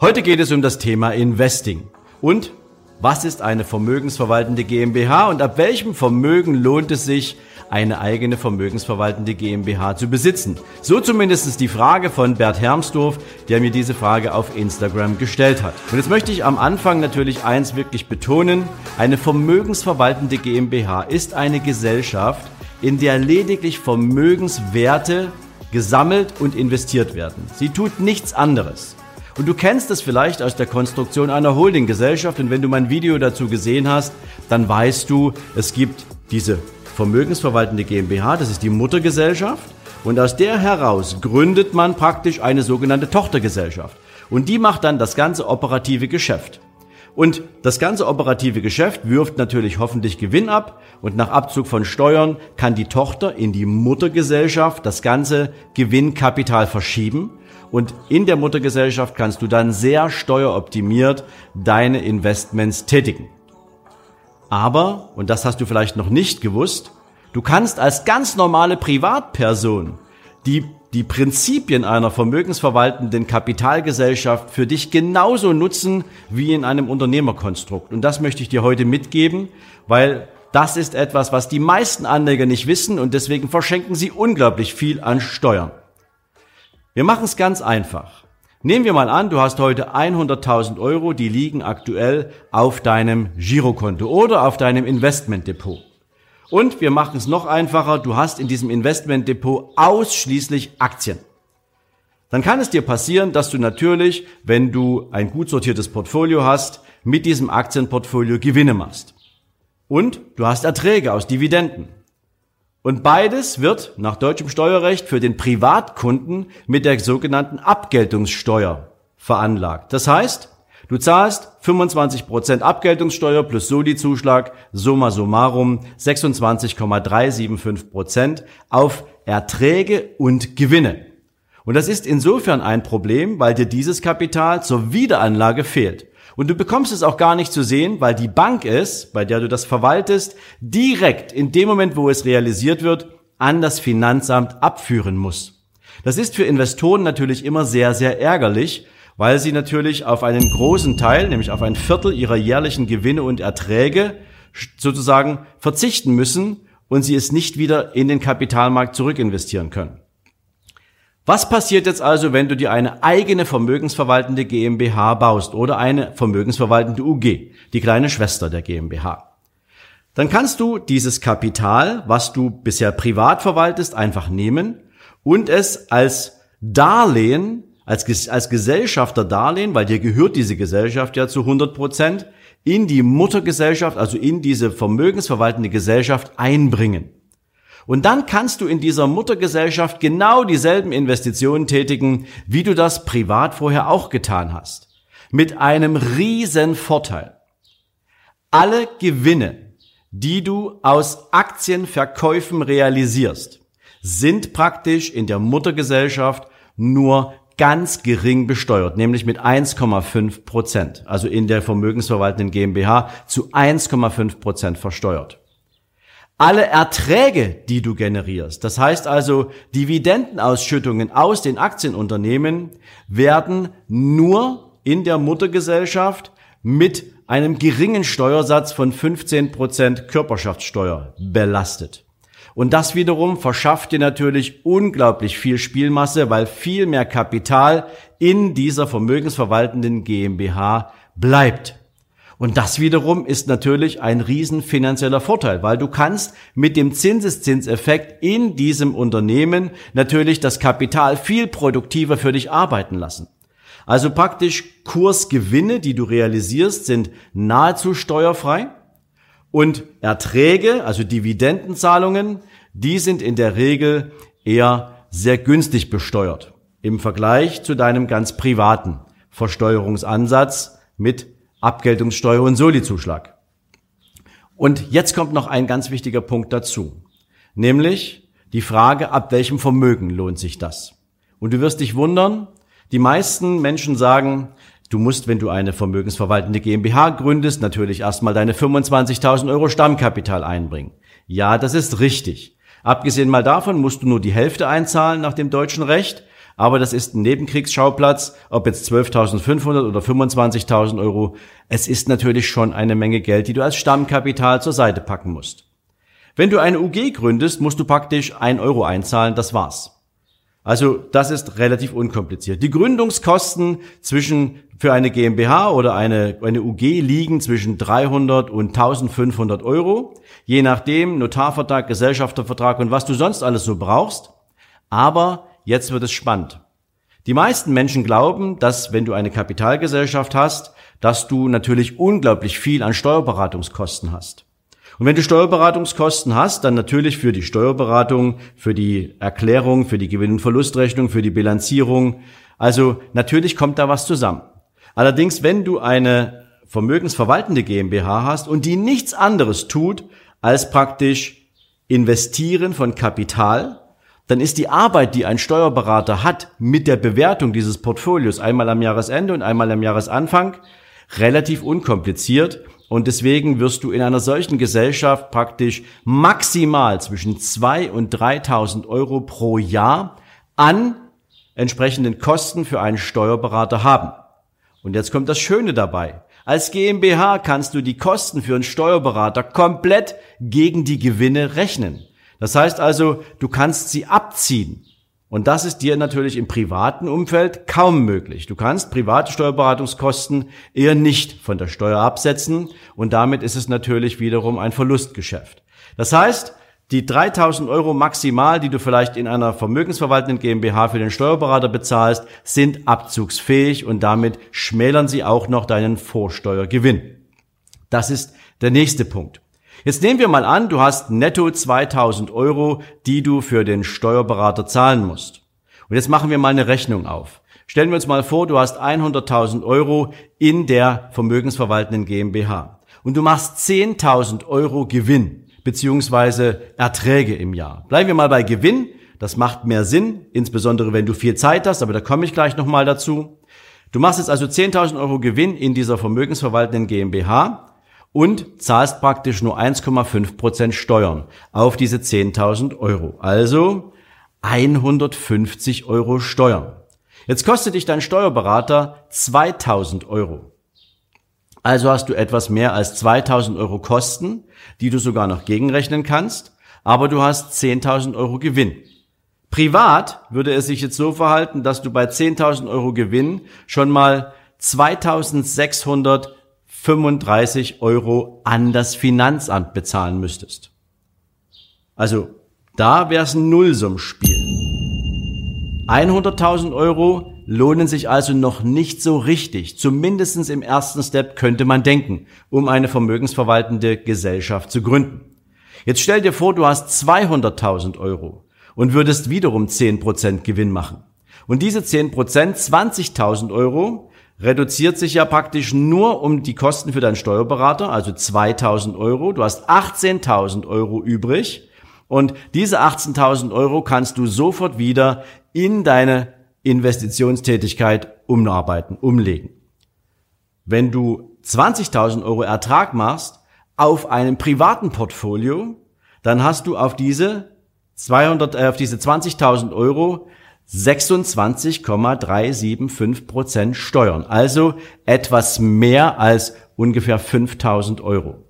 Heute geht es um das Thema Investing. Und was ist eine vermögensverwaltende GmbH und ab welchem Vermögen lohnt es sich, eine eigene vermögensverwaltende GmbH zu besitzen? So zumindest die Frage von Bert Hermsdorf, der mir diese Frage auf Instagram gestellt hat. Und jetzt möchte ich am Anfang natürlich eins wirklich betonen. Eine vermögensverwaltende GmbH ist eine Gesellschaft, in der lediglich Vermögenswerte gesammelt und investiert werden. Sie tut nichts anderes. Und du kennst es vielleicht aus der Konstruktion einer Holdinggesellschaft. Und wenn du mein Video dazu gesehen hast, dann weißt du, es gibt diese vermögensverwaltende GmbH, das ist die Muttergesellschaft. Und aus der heraus gründet man praktisch eine sogenannte Tochtergesellschaft. Und die macht dann das ganze operative Geschäft. Und das ganze operative Geschäft wirft natürlich hoffentlich Gewinn ab. Und nach Abzug von Steuern kann die Tochter in die Muttergesellschaft das ganze Gewinnkapital verschieben und in der Muttergesellschaft kannst du dann sehr steueroptimiert deine Investments tätigen. Aber, und das hast du vielleicht noch nicht gewusst, du kannst als ganz normale Privatperson die, die Prinzipien einer vermögensverwaltenden Kapitalgesellschaft für dich genauso nutzen wie in einem Unternehmerkonstrukt. Und das möchte ich dir heute mitgeben, weil das ist etwas, was die meisten Anleger nicht wissen und deswegen verschenken sie unglaublich viel an Steuern. Wir machen es ganz einfach. Nehmen wir mal an, du hast heute 100.000 Euro, die liegen aktuell auf deinem Girokonto oder auf deinem Investmentdepot. Und wir machen es noch einfacher, du hast in diesem Investmentdepot ausschließlich Aktien. Dann kann es dir passieren, dass du natürlich, wenn du ein gut sortiertes Portfolio hast, mit diesem Aktienportfolio Gewinne machst. Und du hast Erträge aus Dividenden. Und beides wird nach deutschem Steuerrecht für den Privatkunden mit der sogenannten Abgeltungssteuer veranlagt. Das heißt, du zahlst 25% Abgeltungssteuer plus Soli-Zuschlag, summa summarum 26,375% auf Erträge und Gewinne. Und das ist insofern ein Problem, weil dir dieses Kapital zur Wiederanlage fehlt. Und du bekommst es auch gar nicht zu sehen, weil die Bank es, bei der du das verwaltest, direkt in dem Moment, wo es realisiert wird, an das Finanzamt abführen muss. Das ist für Investoren natürlich immer sehr, sehr ärgerlich, weil sie natürlich auf einen großen Teil, nämlich auf ein Viertel ihrer jährlichen Gewinne und Erträge sozusagen verzichten müssen und sie es nicht wieder in den Kapitalmarkt zurückinvestieren können. Was passiert jetzt also, wenn du dir eine eigene vermögensverwaltende GmbH baust oder eine vermögensverwaltende UG, die kleine Schwester der GmbH? Dann kannst du dieses Kapital, was du bisher privat verwaltest, einfach nehmen und es als Darlehen, als, als Gesellschafter Darlehen, weil dir gehört diese Gesellschaft ja zu 100 Prozent, in die Muttergesellschaft, also in diese vermögensverwaltende Gesellschaft einbringen. Und dann kannst du in dieser Muttergesellschaft genau dieselben Investitionen tätigen, wie du das privat vorher auch getan hast. Mit einem riesen Vorteil. Alle Gewinne, die du aus Aktienverkäufen realisierst, sind praktisch in der Muttergesellschaft nur ganz gering besteuert, nämlich mit 1,5 Prozent, also in der vermögensverwaltenden GmbH zu 1,5 Prozent versteuert alle Erträge, die du generierst, das heißt also Dividendenausschüttungen aus den Aktienunternehmen, werden nur in der Muttergesellschaft mit einem geringen Steuersatz von 15 Prozent Körperschaftssteuer belastet. Und das wiederum verschafft dir natürlich unglaublich viel Spielmasse, weil viel mehr Kapital in dieser vermögensverwaltenden GmbH bleibt. Und das wiederum ist natürlich ein riesen finanzieller Vorteil, weil du kannst mit dem Zinseszinseffekt in diesem Unternehmen natürlich das Kapital viel produktiver für dich arbeiten lassen. Also praktisch Kursgewinne, die du realisierst, sind nahezu steuerfrei und Erträge, also Dividendenzahlungen, die sind in der Regel eher sehr günstig besteuert im Vergleich zu deinem ganz privaten Versteuerungsansatz mit Abgeltungssteuer und Solizuschlag. Und jetzt kommt noch ein ganz wichtiger Punkt dazu, nämlich die Frage, ab welchem Vermögen lohnt sich das? Und du wirst dich wundern, die meisten Menschen sagen, du musst, wenn du eine vermögensverwaltende GmbH gründest, natürlich erstmal deine 25.000 Euro Stammkapital einbringen. Ja, das ist richtig. Abgesehen mal davon musst du nur die Hälfte einzahlen nach dem deutschen Recht aber das ist ein Nebenkriegsschauplatz, ob jetzt 12.500 oder 25.000 Euro. Es ist natürlich schon eine Menge Geld, die du als Stammkapital zur Seite packen musst. Wenn du eine UG gründest, musst du praktisch ein Euro einzahlen, das war's. Also das ist relativ unkompliziert. Die Gründungskosten zwischen für eine GmbH oder eine, eine UG liegen zwischen 300 und 1500 Euro, je nachdem Notarvertrag, Gesellschaftervertrag und was du sonst alles so brauchst. Aber Jetzt wird es spannend. Die meisten Menschen glauben, dass wenn du eine Kapitalgesellschaft hast, dass du natürlich unglaublich viel an Steuerberatungskosten hast. Und wenn du Steuerberatungskosten hast, dann natürlich für die Steuerberatung, für die Erklärung, für die Gewinn- und Verlustrechnung, für die Bilanzierung. Also natürlich kommt da was zusammen. Allerdings, wenn du eine vermögensverwaltende GmbH hast und die nichts anderes tut, als praktisch investieren von Kapital, dann ist die Arbeit, die ein Steuerberater hat mit der Bewertung dieses Portfolios einmal am Jahresende und einmal am Jahresanfang relativ unkompliziert und deswegen wirst du in einer solchen Gesellschaft praktisch maximal zwischen zwei und 3.000 Euro pro Jahr an entsprechenden Kosten für einen Steuerberater haben. Und jetzt kommt das Schöne dabei. Als GmbH kannst du die Kosten für einen Steuerberater komplett gegen die Gewinne rechnen. Das heißt also, du kannst sie abziehen. Und das ist dir natürlich im privaten Umfeld kaum möglich. Du kannst private Steuerberatungskosten eher nicht von der Steuer absetzen und damit ist es natürlich wiederum ein Verlustgeschäft. Das heißt, die 3000 Euro maximal, die du vielleicht in einer vermögensverwaltenden GmbH für den Steuerberater bezahlst, sind abzugsfähig und damit schmälern sie auch noch deinen Vorsteuergewinn. Das ist der nächste Punkt. Jetzt nehmen wir mal an, du hast netto 2000 Euro, die du für den Steuerberater zahlen musst. Und jetzt machen wir mal eine Rechnung auf. Stellen wir uns mal vor, du hast 100.000 Euro in der vermögensverwaltenden GmbH und du machst 10.000 Euro Gewinn beziehungsweise Erträge im Jahr. Bleiben wir mal bei Gewinn. Das macht mehr Sinn, insbesondere wenn du viel Zeit hast, aber da komme ich gleich nochmal dazu. Du machst jetzt also 10.000 Euro Gewinn in dieser vermögensverwaltenden GmbH und zahlst praktisch nur 1,5 Prozent Steuern auf diese 10.000 Euro. Also 150 Euro Steuern. Jetzt kostet dich dein Steuerberater 2000 Euro. Also hast du etwas mehr als 2000 Euro Kosten, die du sogar noch gegenrechnen kannst, aber du hast 10.000 Euro Gewinn. Privat würde es sich jetzt so verhalten, dass du bei 10.000 Euro Gewinn schon mal 2600 35 Euro an das Finanzamt bezahlen müsstest. Also da wäre es ein Nullsummspiel. 100.000 Euro lohnen sich also noch nicht so richtig. Zumindestens im ersten Step könnte man denken, um eine vermögensverwaltende Gesellschaft zu gründen. Jetzt stell dir vor, du hast 200.000 Euro und würdest wiederum 10% Gewinn machen. Und diese 10%, 20.000 Euro, reduziert sich ja praktisch nur um die Kosten für deinen Steuerberater, also 2000 Euro. Du hast 18.000 Euro übrig und diese 18.000 Euro kannst du sofort wieder in deine Investitionstätigkeit umarbeiten, umlegen. Wenn du 20.000 Euro Ertrag machst auf einem privaten Portfolio, dann hast du auf diese 200, äh, auf diese 20.000 Euro 26,375 Prozent Steuern. Also etwas mehr als ungefähr 5000 Euro.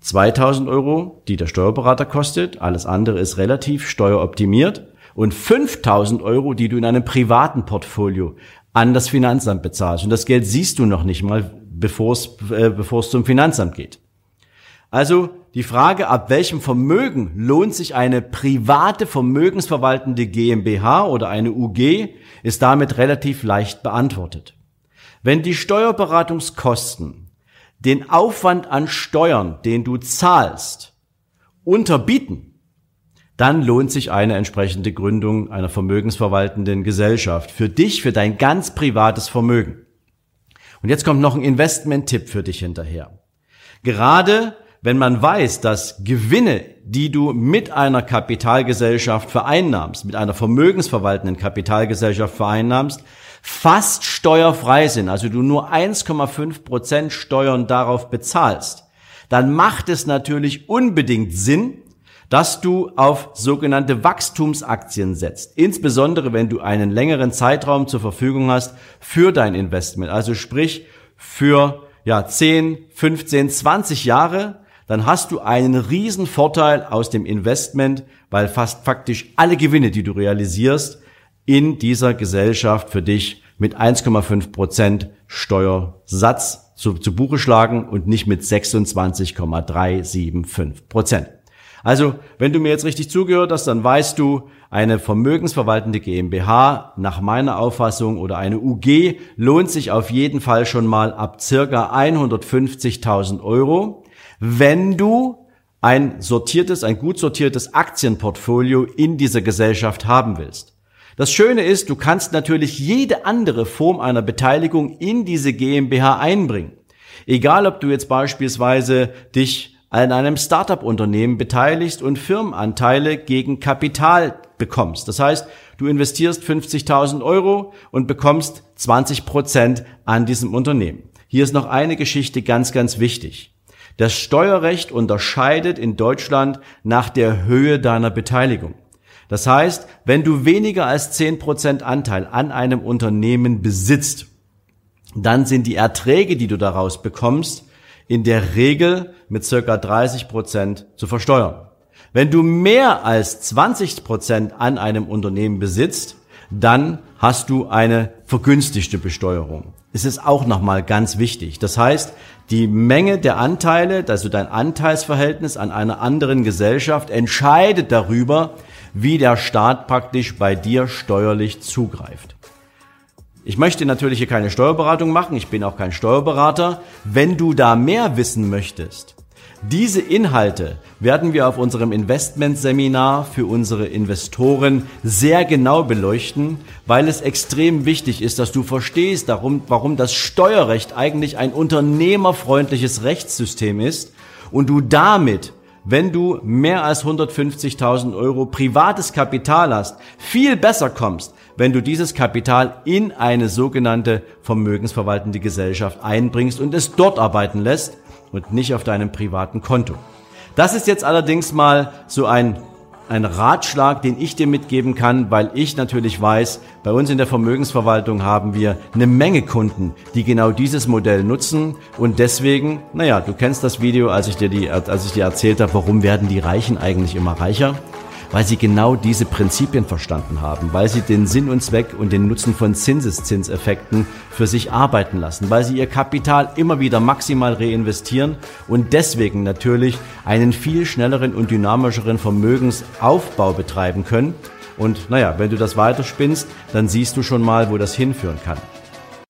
2000 Euro, die der Steuerberater kostet, alles andere ist relativ steueroptimiert und 5000 Euro, die du in einem privaten Portfolio an das Finanzamt bezahlst. Und das Geld siehst du noch nicht mal, bevor es, äh, bevor es zum Finanzamt geht. Also die Frage, ab welchem Vermögen lohnt sich eine private vermögensverwaltende GmbH oder eine UG, ist damit relativ leicht beantwortet. Wenn die Steuerberatungskosten den Aufwand an Steuern, den du zahlst, unterbieten, dann lohnt sich eine entsprechende Gründung einer vermögensverwaltenden Gesellschaft für dich, für dein ganz privates Vermögen. Und jetzt kommt noch ein Investment-Tipp für dich hinterher. Gerade wenn man weiß, dass Gewinne, die du mit einer Kapitalgesellschaft vereinnahmst, mit einer vermögensverwaltenden Kapitalgesellschaft vereinnahmst, fast steuerfrei sind, also du nur 1,5 Prozent Steuern darauf bezahlst, dann macht es natürlich unbedingt Sinn, dass du auf sogenannte Wachstumsaktien setzt. Insbesondere wenn du einen längeren Zeitraum zur Verfügung hast für dein Investment. Also sprich für ja, 10, 15, 20 Jahre, dann hast du einen riesen Vorteil aus dem Investment, weil fast faktisch alle Gewinne, die du realisierst, in dieser Gesellschaft für dich mit 1,5 Prozent Steuersatz zu, zu Buche schlagen und nicht mit 26,375 Prozent. Also, wenn du mir jetzt richtig zugehört hast, dann weißt du, eine vermögensverwaltende GmbH nach meiner Auffassung oder eine UG lohnt sich auf jeden Fall schon mal ab circa 150.000 Euro, wenn du ein sortiertes, ein gut sortiertes Aktienportfolio in dieser Gesellschaft haben willst. Das Schöne ist, du kannst natürlich jede andere Form einer Beteiligung in diese GmbH einbringen. Egal, ob du jetzt beispielsweise dich an einem Startup-Unternehmen beteiligst und Firmenanteile gegen Kapital bekommst. Das heißt, du investierst 50.000 Euro und bekommst 20 Prozent an diesem Unternehmen. Hier ist noch eine Geschichte ganz, ganz wichtig. Das Steuerrecht unterscheidet in Deutschland nach der Höhe deiner Beteiligung. Das heißt, wenn du weniger als 10% Anteil an einem Unternehmen besitzt, dann sind die Erträge, die du daraus bekommst, in der Regel mit circa 30 Prozent zu versteuern. Wenn du mehr als 20 Prozent an einem Unternehmen besitzt, dann hast du eine vergünstigte Besteuerung. Es ist auch nochmal ganz wichtig. Das heißt, die Menge der Anteile, also dein Anteilsverhältnis an einer anderen Gesellschaft, entscheidet darüber, wie der Staat praktisch bei dir steuerlich zugreift. Ich möchte natürlich hier keine Steuerberatung machen, ich bin auch kein Steuerberater. Wenn du da mehr wissen möchtest, diese Inhalte werden wir auf unserem Investmentseminar für unsere Investoren sehr genau beleuchten, weil es extrem wichtig ist, dass du verstehst, darum, warum das Steuerrecht eigentlich ein unternehmerfreundliches Rechtssystem ist und du damit wenn du mehr als 150.000 Euro privates Kapital hast, viel besser kommst, wenn du dieses Kapital in eine sogenannte vermögensverwaltende Gesellschaft einbringst und es dort arbeiten lässt und nicht auf deinem privaten Konto. Das ist jetzt allerdings mal so ein ein Ratschlag, den ich dir mitgeben kann, weil ich natürlich weiß, bei uns in der Vermögensverwaltung haben wir eine Menge Kunden, die genau dieses Modell nutzen und deswegen, naja, du kennst das Video, als ich dir die, als ich dir erzählt habe, warum werden die Reichen eigentlich immer reicher? Weil sie genau diese Prinzipien verstanden haben, weil sie den Sinn und Zweck und den Nutzen von Zinseszinseffekten für sich arbeiten lassen, weil sie ihr Kapital immer wieder maximal reinvestieren und deswegen natürlich einen viel schnelleren und dynamischeren Vermögensaufbau betreiben können. Und naja, wenn du das weiterspinnst, dann siehst du schon mal, wo das hinführen kann.